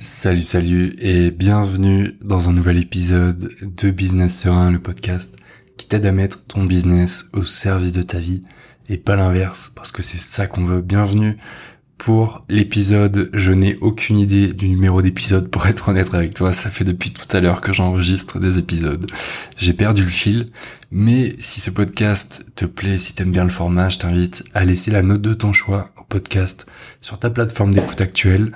Salut, salut et bienvenue dans un nouvel épisode de Business Serein, le podcast qui t'aide à mettre ton business au service de ta vie et pas l'inverse parce que c'est ça qu'on veut. Bienvenue pour l'épisode. Je n'ai aucune idée du numéro d'épisode pour être honnête avec toi. Ça fait depuis tout à l'heure que j'enregistre des épisodes. J'ai perdu le fil. Mais si ce podcast te plaît, si t'aimes bien le format, je t'invite à laisser la note de ton choix au podcast sur ta plateforme d'écoute actuelle.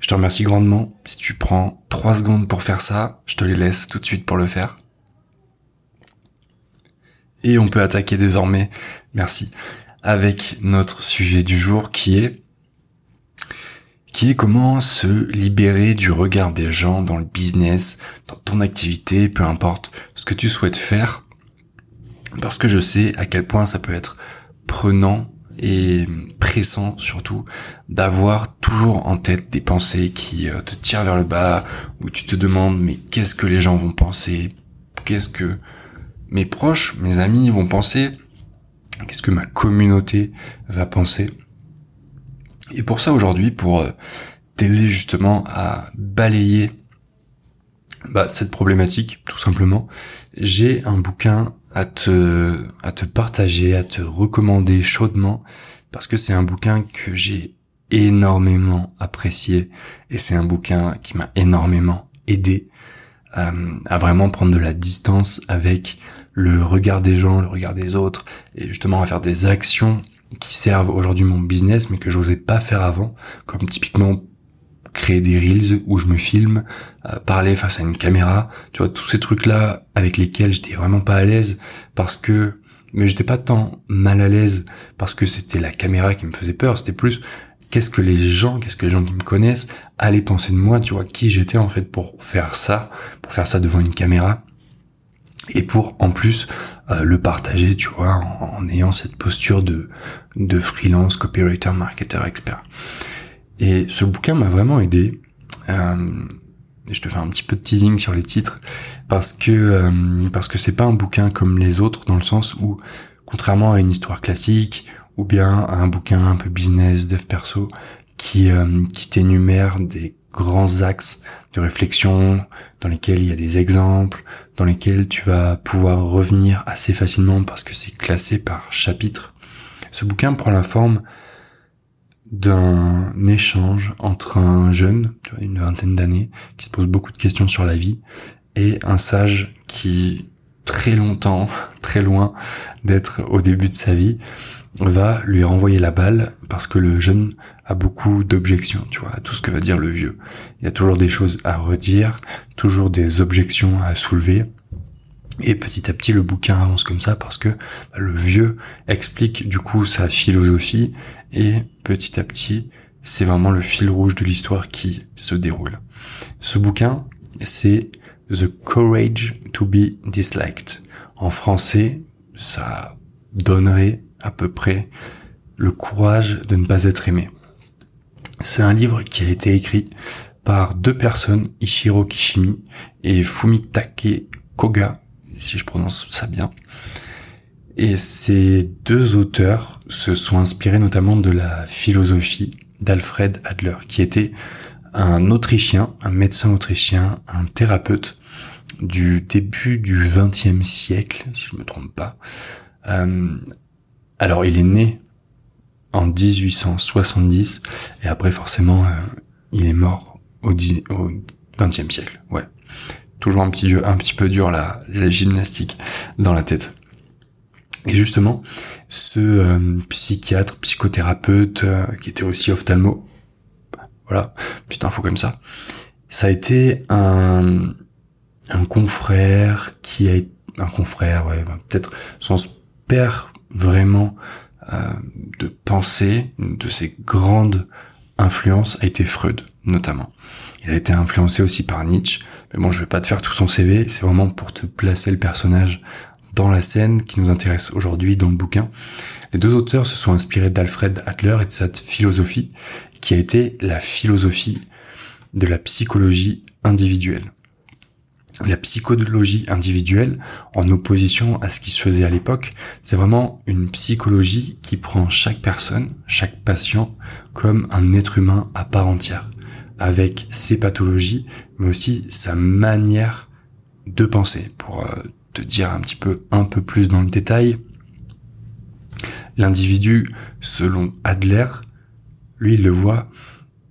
Je te remercie grandement. Si tu prends 3 secondes pour faire ça, je te les laisse tout de suite pour le faire. Et on peut attaquer désormais, merci, avec notre sujet du jour qui est qui est comment se libérer du regard des gens dans le business, dans ton activité, peu importe ce que tu souhaites faire. Parce que je sais à quel point ça peut être prenant et pressant surtout d'avoir toujours en tête des pensées qui euh, te tirent vers le bas, où tu te demandes mais qu'est-ce que les gens vont penser, qu'est-ce que mes proches, mes amis vont penser, qu'est-ce que ma communauté va penser? Et pour ça aujourd'hui, pour euh, t'aider justement à balayer bah, cette problématique, tout simplement, j'ai un bouquin à te, à te partager, à te recommander chaudement, parce que c'est un bouquin que j'ai énormément apprécié, et c'est un bouquin qui m'a énormément aidé euh, à vraiment prendre de la distance avec le regard des gens, le regard des autres, et justement à faire des actions qui servent aujourd'hui mon business, mais que j'osais pas faire avant, comme typiquement créer des reels où je me filme, euh, parler face à une caméra, tu vois, tous ces trucs-là avec lesquels j'étais vraiment pas à l'aise parce que, mais j'étais pas tant mal à l'aise parce que c'était la caméra qui me faisait peur, c'était plus qu'est-ce que les gens, qu'est-ce que les gens qui me connaissent allaient penser de moi, tu vois, qui j'étais en fait pour faire ça, pour faire ça devant une caméra et pour en plus euh, le partager, tu vois, en, ayant cette posture de de freelance, copywriter, marketer, expert. Et ce bouquin m'a vraiment aidé. Euh, je te fais un petit peu de teasing sur les titres parce que euh, parce que c'est pas un bouquin comme les autres dans le sens où contrairement à une histoire classique ou bien à un bouquin un peu business, dev perso qui euh, qui t'énumère des grands axes de réflexion dans lesquels il y a des exemples, dans lesquels tu vas pouvoir revenir assez facilement parce que c'est classé par chapitre. Ce bouquin prend la forme d'un échange entre un jeune, une vingtaine d'années, qui se pose beaucoup de questions sur la vie, et un sage qui, très longtemps, très loin d'être au début de sa vie, va lui renvoyer la balle parce que le jeune a beaucoup d'objections, tu vois, à tout ce que va dire le vieux. Il y a toujours des choses à redire, toujours des objections à soulever. Et petit à petit, le bouquin avance comme ça parce que bah, le vieux explique du coup sa philosophie et petit à petit, c'est vraiment le fil rouge de l'histoire qui se déroule. Ce bouquin, c'est The Courage to be Disliked. En français, ça donnerait à peu près le courage de ne pas être aimé. C'est un livre qui a été écrit par deux personnes, Ishiro Kishimi et Fumitake Koga, si je prononce ça bien. Et ces deux auteurs se sont inspirés notamment de la philosophie d'Alfred Adler, qui était un Autrichien, un médecin autrichien, un thérapeute du début du XXe siècle, si je ne me trompe pas. Euh, alors il est né en 1870 et après forcément euh, il est mort au, au 20e siècle. Ouais toujours un petit, un petit peu dur la, la gymnastique dans la tête. Et justement, ce euh, psychiatre, psychothérapeute, euh, qui était aussi ophtalmo, voilà, petite info comme ça, ça a été un, un confrère qui a un confrère, ouais, bah, peut-être son père vraiment euh, de pensée, de ses grandes influences a été Freud, notamment. Il a été influencé aussi par Nietzsche, mais bon, je vais pas te faire tout son CV, c'est vraiment pour te placer le personnage dans la scène qui nous intéresse aujourd'hui dans le bouquin. Les deux auteurs se sont inspirés d'Alfred Adler et de cette philosophie qui a été la philosophie de la psychologie individuelle. La psychologie individuelle, en opposition à ce qui se faisait à l'époque, c'est vraiment une psychologie qui prend chaque personne, chaque patient, comme un être humain à part entière avec ses pathologies, mais aussi sa manière de penser. Pour euh, te dire un petit peu, un peu plus dans le détail, l'individu, selon Adler, lui, il le voit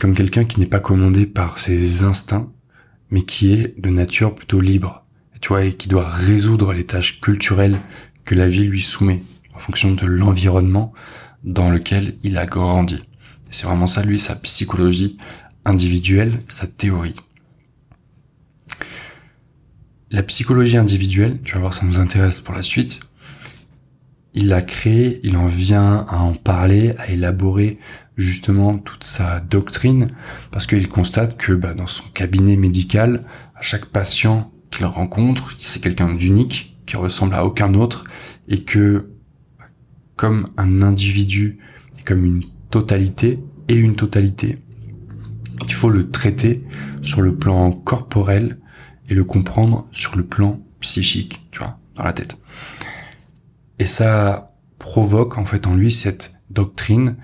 comme quelqu'un qui n'est pas commandé par ses instincts, mais qui est de nature plutôt libre, tu vois, et qui doit résoudre les tâches culturelles que la vie lui soumet, en fonction de l'environnement dans lequel il a grandi. C'est vraiment ça, lui, sa psychologie individuelle, sa théorie. La psychologie individuelle, tu vas voir, ça nous intéresse pour la suite. Il l'a créé, il en vient à en parler, à élaborer justement toute sa doctrine, parce qu'il constate que bah, dans son cabinet médical, chaque patient qu'il rencontre, c'est quelqu'un d'unique, qui ressemble à aucun autre, et que comme un individu, comme une totalité et une totalité, il faut le traiter sur le plan corporel et le comprendre sur le plan psychique, tu vois, dans la tête. Et ça provoque en fait en lui cette doctrine,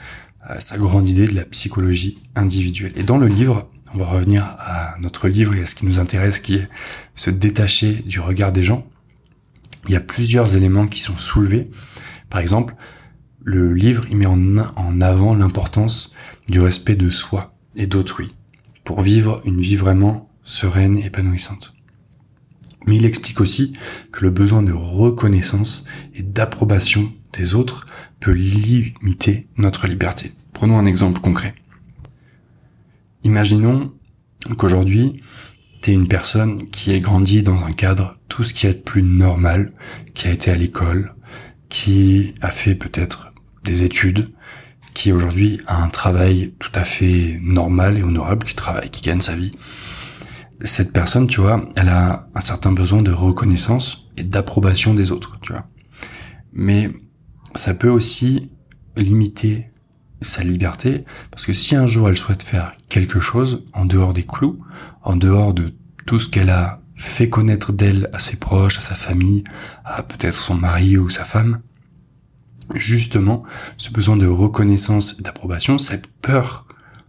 euh, sa grande idée de la psychologie individuelle. Et dans le livre, on va revenir à notre livre et à ce qui nous intéresse, qui est se détacher du regard des gens. Il y a plusieurs éléments qui sont soulevés. Par exemple, le livre, il met en, en avant l'importance du respect de soi et d'autrui pour vivre une vie vraiment sereine et épanouissante. Mais il explique aussi que le besoin de reconnaissance et d'approbation des autres peut limiter notre liberté. Prenons un exemple concret. Imaginons qu'aujourd'hui, tu es une personne qui est grandi dans un cadre tout ce qui est plus normal, qui a été à l'école, qui a fait peut-être des études, qui aujourd'hui a un travail tout à fait normal et honorable, qui travaille, qui gagne sa vie. Cette personne, tu vois, elle a un certain besoin de reconnaissance et d'approbation des autres, tu vois. Mais ça peut aussi limiter sa liberté, parce que si un jour elle souhaite faire quelque chose en dehors des clous, en dehors de tout ce qu'elle a fait connaître d'elle à ses proches, à sa famille, à peut-être son mari ou sa femme, justement, ce besoin de reconnaissance et d'approbation, cette peur,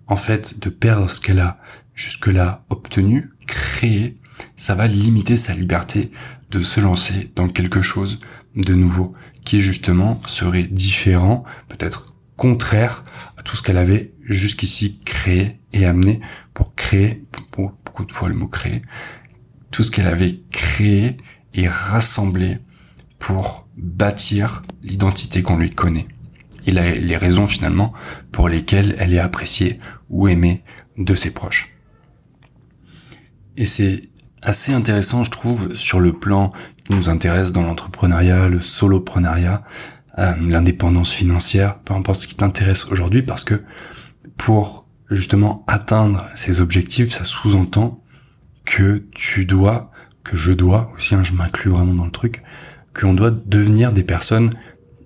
en fait, de perdre ce qu'elle a jusque-là obtenu, créé, ça va limiter sa liberté de se lancer dans quelque chose de nouveau, qui justement serait différent, peut-être contraire à tout ce qu'elle avait jusqu'ici créé et amené pour créer, pour beaucoup de fois le mot créer, tout ce qu'elle avait créé et rassemblé pour bâtir l'identité qu'on lui connaît. Et les raisons finalement pour lesquelles elle est appréciée ou aimée de ses proches. Et c'est assez intéressant, je trouve, sur le plan qui nous intéresse dans l'entrepreneuriat, le soloprenariat, euh, l'indépendance financière, peu importe ce qui t'intéresse aujourd'hui, parce que pour justement atteindre ces objectifs, ça sous-entend que tu dois, que je dois aussi, hein, je m'inclus vraiment dans le truc, qu'on doit devenir des personnes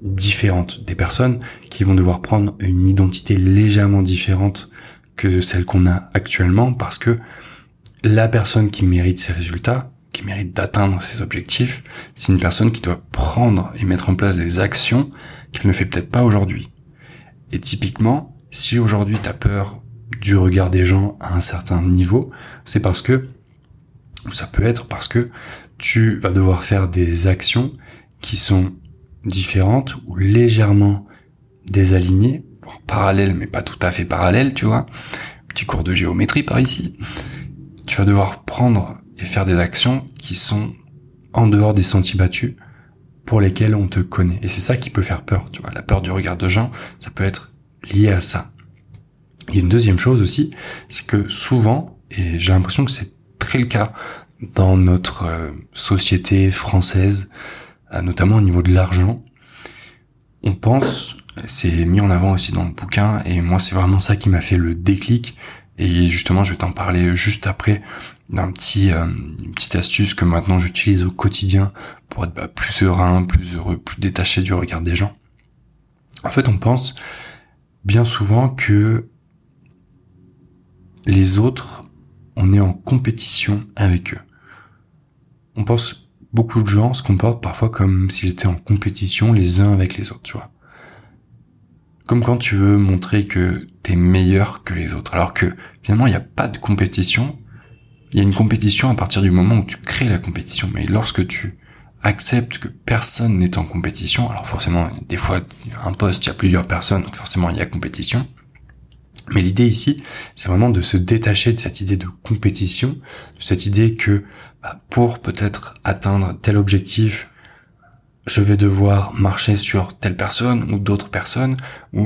différentes, des personnes qui vont devoir prendre une identité légèrement différente que celle qu'on a actuellement, parce que la personne qui mérite ces résultats, qui mérite d'atteindre ses objectifs, c'est une personne qui doit prendre et mettre en place des actions qu'elle ne fait peut-être pas aujourd'hui. Et typiquement, si aujourd'hui tu as peur du regard des gens à un certain niveau, c'est parce que, ou ça peut être parce que tu vas devoir faire des actions qui sont différentes ou légèrement désalignées, parallèles mais pas tout à fait parallèles, tu vois. Petit cours de géométrie par ici. Tu vas devoir prendre et faire des actions qui sont en dehors des sentiers battus pour lesquels on te connaît. Et c'est ça qui peut faire peur, tu vois. La peur du regard de gens, ça peut être lié à ça. Il y a une deuxième chose aussi, c'est que souvent, et j'ai l'impression que c'est très le cas dans notre euh, société française, euh, notamment au niveau de l'argent, on pense, c'est mis en avant aussi dans le bouquin, et moi c'est vraiment ça qui m'a fait le déclic, et justement je vais t'en parler juste après d'un petit euh, une petite astuce que maintenant j'utilise au quotidien pour être bah, plus serein, plus heureux, plus détaché du regard des gens. En fait, on pense bien souvent que les autres, on est en compétition avec eux. On pense beaucoup de gens se comportent parfois comme s'ils étaient en compétition les uns avec les autres, tu vois. comme quand tu veux montrer que t'es meilleur que les autres. Alors que finalement, il n'y a pas de compétition. Il y a une compétition à partir du moment où tu crées la compétition. Mais lorsque tu acceptes que personne n'est en compétition, alors forcément, des fois, un poste, il y a plusieurs personnes, donc forcément, il y a compétition. Mais l'idée ici, c'est vraiment de se détacher de cette idée de compétition, de cette idée que bah, pour peut-être atteindre tel objectif, je vais devoir marcher sur telle personne ou d'autres personnes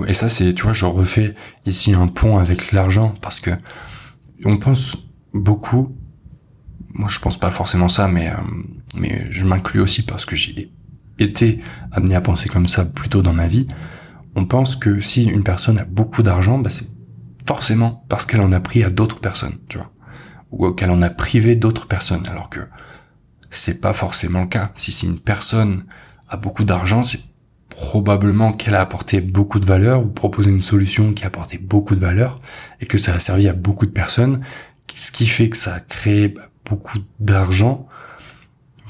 et ça c'est tu vois je refais ici un pont avec l'argent parce que on pense beaucoup moi je pense pas forcément ça mais euh, mais je m'inclus aussi parce que j'ai été amené à penser comme ça plus tôt dans ma vie. On pense que si une personne a beaucoup d'argent bah c'est forcément parce qu'elle en a pris à d'autres personnes tu vois ou qu'elle en a privé d'autres personnes alors que c'est pas forcément le cas si c'est une personne beaucoup d'argent, c'est probablement qu'elle a apporté beaucoup de valeur ou proposé une solution qui a apporté beaucoup de valeur et que ça a servi à beaucoup de personnes, ce qui fait que ça a créé beaucoup d'argent,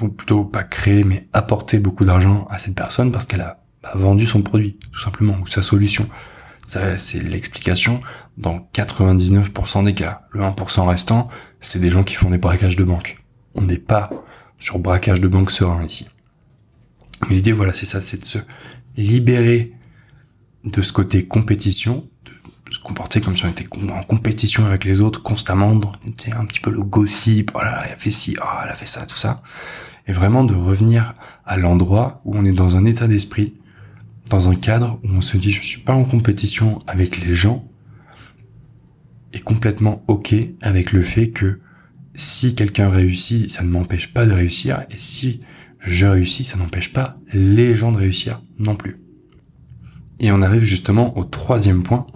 ou plutôt pas créé mais apporté beaucoup d'argent à cette personne parce qu'elle a bah, vendu son produit, tout simplement, ou sa solution. C'est l'explication dans 99% des cas. Le 1% restant, c'est des gens qui font des braquages de banque. On n'est pas sur braquage de banque serein ici. Mais l'idée, voilà, c'est ça, c'est de se libérer de ce côté compétition, de se comporter comme si on était en compétition avec les autres constamment, on était un petit peu le gossip, voilà, elle a fait ci, oh, elle a fait ça, tout ça. Et vraiment de revenir à l'endroit où on est dans un état d'esprit, dans un cadre où on se dit je suis pas en compétition avec les gens, et complètement ok avec le fait que si quelqu'un réussit, ça ne m'empêche pas de réussir, et si je réussis, ça n'empêche pas les gens de réussir non plus. Et on arrive justement au troisième point.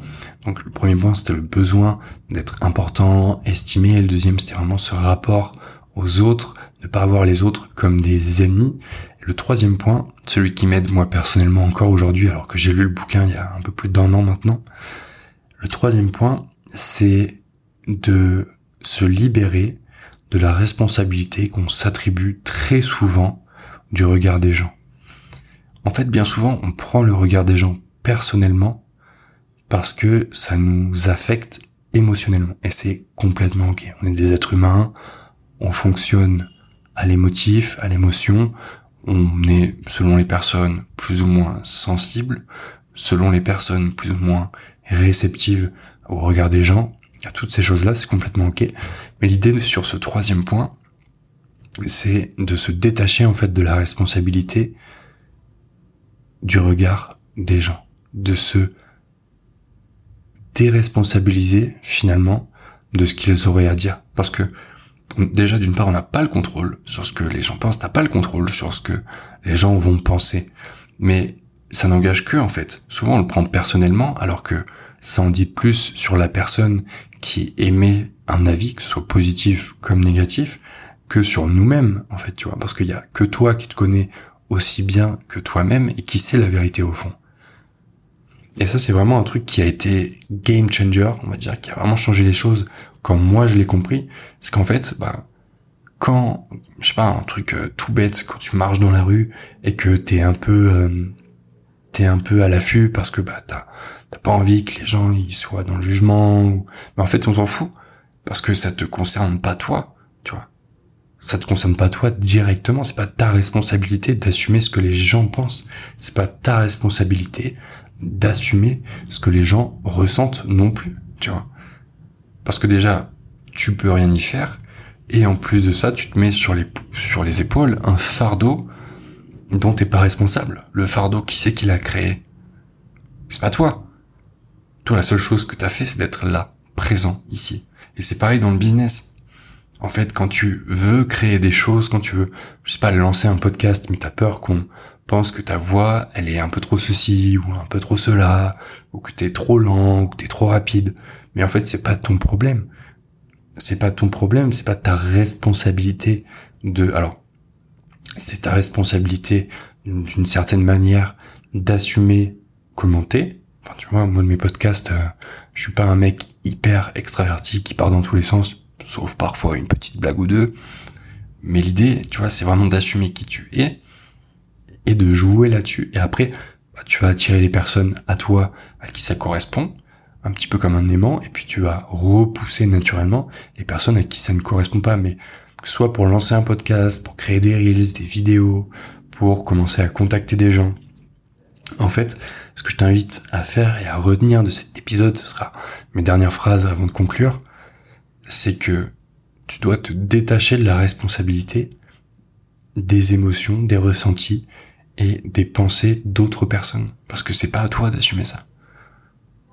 Donc le premier point c'était le besoin d'être important, estimé, le deuxième c'était vraiment ce rapport aux autres, ne pas avoir les autres comme des ennemis. Le troisième point, celui qui m'aide moi personnellement encore aujourd'hui, alors que j'ai lu le bouquin il y a un peu plus d'un an maintenant, le troisième point, c'est de se libérer de la responsabilité qu'on s'attribue très souvent du regard des gens. En fait, bien souvent, on prend le regard des gens personnellement parce que ça nous affecte émotionnellement. Et c'est complètement ok. On est des êtres humains, on fonctionne à l'émotif, à l'émotion, on est, selon les personnes, plus ou moins sensibles, selon les personnes, plus ou moins réceptives au regard des gens. À toutes ces choses-là, c'est complètement ok. Mais l'idée sur ce troisième point, c'est de se détacher en fait de la responsabilité du regard des gens, de se déresponsabiliser finalement de ce qu'ils auraient à dire. Parce que déjà d'une part on n'a pas le contrôle sur ce que les gens pensent, t'as pas le contrôle sur ce que les gens vont penser. Mais ça n'engage que en fait. Souvent on le prend personnellement alors que ça en dit plus sur la personne qui émet un avis, que ce soit positif comme négatif, que sur nous-mêmes, en fait, tu vois, parce qu'il y a que toi qui te connais aussi bien que toi-même et qui sait la vérité au fond. Et ça, c'est vraiment un truc qui a été game changer, on va dire, qui a vraiment changé les choses quand moi je l'ai compris. C'est qu'en fait, bah, quand, je sais pas, un truc euh, tout bête, quand tu marches dans la rue et que t'es un peu, euh, t'es un peu à l'affût parce que bah t'as, t'as pas envie que les gens ils soient dans le jugement. Mais en fait, on s'en fout parce que ça te concerne pas toi, tu vois ça te concerne pas toi directement, c'est pas ta responsabilité d'assumer ce que les gens pensent, c'est pas ta responsabilité d'assumer ce que les gens ressentent non plus, tu vois. Parce que déjà, tu peux rien y faire, et en plus de ça, tu te mets sur les, épaules un fardeau dont t'es pas responsable. Le fardeau, qui c'est qui l'a créé? C'est pas toi. Toi, la seule chose que t'as fait, c'est d'être là, présent, ici. Et c'est pareil dans le business. En fait, quand tu veux créer des choses, quand tu veux, je sais pas, lancer un podcast, mais t'as peur qu'on pense que ta voix, elle est un peu trop ceci, ou un peu trop cela, ou que t'es trop lent, ou que t'es trop rapide. Mais en fait, c'est pas ton problème. C'est pas ton problème, c'est pas ta responsabilité de, alors, c'est ta responsabilité d'une certaine manière d'assumer comment t'es. Enfin, tu vois, moi de mes podcasts, euh, je suis pas un mec hyper extraverti qui part dans tous les sens sauf parfois une petite blague ou deux. Mais l'idée, tu vois, c'est vraiment d'assumer qui tu es et de jouer là-dessus. Et après, bah, tu vas attirer les personnes à toi à qui ça correspond, un petit peu comme un aimant, et puis tu vas repousser naturellement les personnes à qui ça ne correspond pas. Mais que ce soit pour lancer un podcast, pour créer des reels, des vidéos, pour commencer à contacter des gens. En fait, ce que je t'invite à faire et à retenir de cet épisode, ce sera mes dernières phrases avant de conclure, c'est que tu dois te détacher de la responsabilité des émotions, des ressentis et des pensées d'autres personnes. Parce que c'est pas à toi d'assumer ça.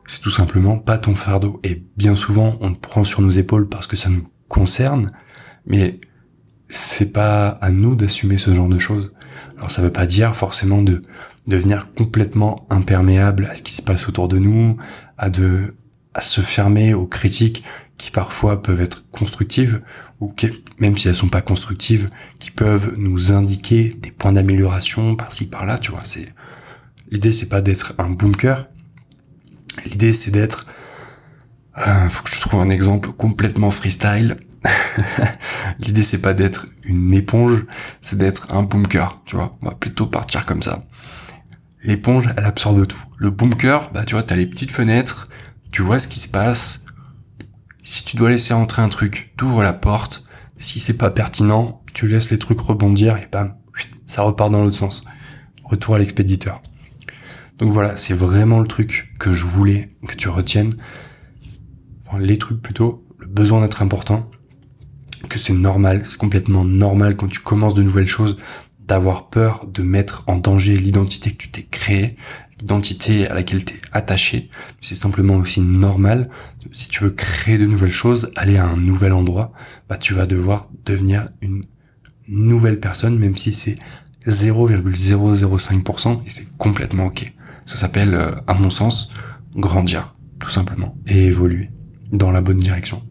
C'est tout simplement pas ton fardeau. Et bien souvent, on le prend sur nos épaules parce que ça nous concerne, mais c'est pas à nous d'assumer ce genre de choses. Alors ça veut pas dire forcément de devenir complètement imperméable à ce qui se passe autour de nous, à de à se fermer aux critiques qui parfois peuvent être constructives ou qui, même si elles sont pas constructives, qui peuvent nous indiquer des points d'amélioration par-ci par-là, tu vois, c'est l'idée c'est pas d'être un bunker. L'idée c'est d'être euh, faut que je trouve un exemple complètement freestyle. L'idée c'est pas d'être une éponge, c'est d'être un bunker, tu vois. On va plutôt partir comme ça. L'éponge, elle absorbe tout. Le bunker, bah tu vois, t'as les petites fenêtres, tu vois ce qui se passe. Si tu dois laisser entrer un truc, tu ouvres la porte. Si c'est pas pertinent, tu laisses les trucs rebondir et bam, ça repart dans l'autre sens. Retour à l'expéditeur. Donc voilà, c'est vraiment le truc que je voulais que tu retiennes. Les trucs plutôt, le besoin d'être important, que c'est normal, c'est complètement normal quand tu commences de nouvelles choses d'avoir peur de mettre en danger l'identité que tu t'es créée, l'identité à laquelle tu es attaché. C'est simplement aussi normal. Si tu veux créer de nouvelles choses, aller à un nouvel endroit, bah tu vas devoir devenir une nouvelle personne, même si c'est 0,005% et c'est complètement ok. Ça s'appelle, euh, à mon sens, grandir, tout simplement, et évoluer dans la bonne direction.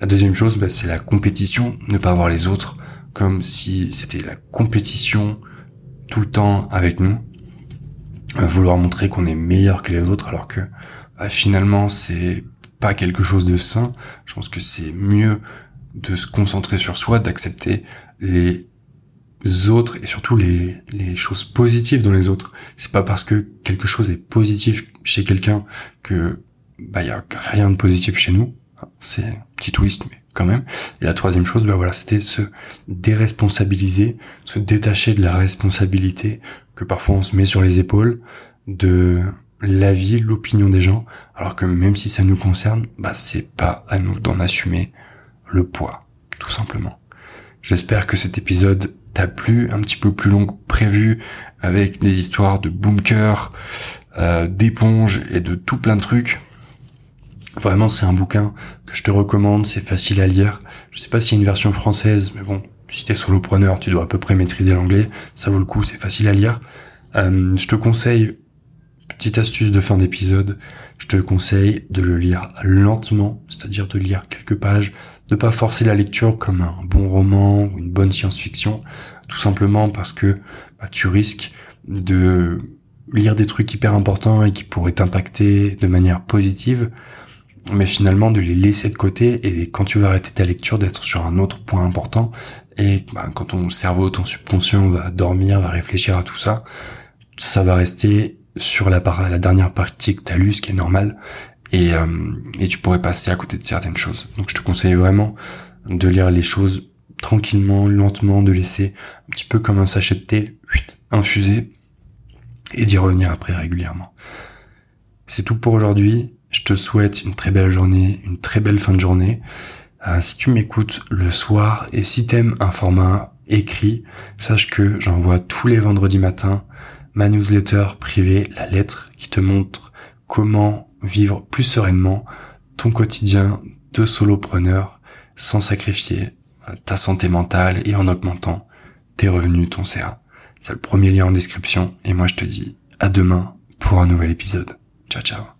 La deuxième chose, bah, c'est la compétition, ne pas voir les autres comme si c'était la compétition tout le temps avec nous, vouloir montrer qu'on est meilleur que les autres alors que bah, finalement c'est pas quelque chose de sain. Je pense que c'est mieux de se concentrer sur soi, d'accepter les autres et surtout les, les choses positives dans les autres. C'est pas parce que quelque chose est positif chez quelqu'un que bah y a rien de positif chez nous. C'est un petit twist, mais quand même. Et la troisième chose, bah voilà, c'était se déresponsabiliser, se détacher de la responsabilité que parfois on se met sur les épaules de l'avis, l'opinion des gens, alors que même si ça nous concerne, bah c'est pas à nous d'en assumer le poids, tout simplement. J'espère que cet épisode t'a plu, un petit peu plus long que prévu, avec des histoires de bunker, euh, d'éponges et de tout plein de trucs. Vraiment, c'est un bouquin que je te recommande, c'est facile à lire. Je sais pas s'il y a une version française, mais bon, si t'es solopreneur, tu dois à peu près maîtriser l'anglais. Ça vaut le coup, c'est facile à lire. Euh, je te conseille, petite astuce de fin d'épisode, je te conseille de le lire lentement, c'est-à-dire de lire quelques pages, de pas forcer la lecture comme un bon roman ou une bonne science-fiction, tout simplement parce que bah, tu risques de lire des trucs hyper importants et qui pourraient t'impacter de manière positive, mais finalement de les laisser de côté et quand tu vas arrêter ta lecture d'être sur un autre point important et bah, quand ton cerveau, ton subconscient va dormir, va réfléchir à tout ça, ça va rester sur la, dernière partie que tu as lu, ce qui est normal, et, euh, et tu pourrais passer à côté de certaines choses. Donc je te conseille vraiment de lire les choses tranquillement, lentement, de laisser un petit peu comme un sachet de thé, infuser, et d'y revenir après régulièrement. C'est tout pour aujourd'hui. Je te souhaite une très belle journée, une très belle fin de journée. Euh, si tu m'écoutes le soir et si t'aimes un format écrit, sache que j'envoie tous les vendredis matins ma newsletter privée, la lettre qui te montre comment vivre plus sereinement ton quotidien de solopreneur sans sacrifier euh, ta santé mentale et en augmentant tes revenus, ton CA. C'est le premier lien en description et moi je te dis à demain pour un nouvel épisode. Ciao ciao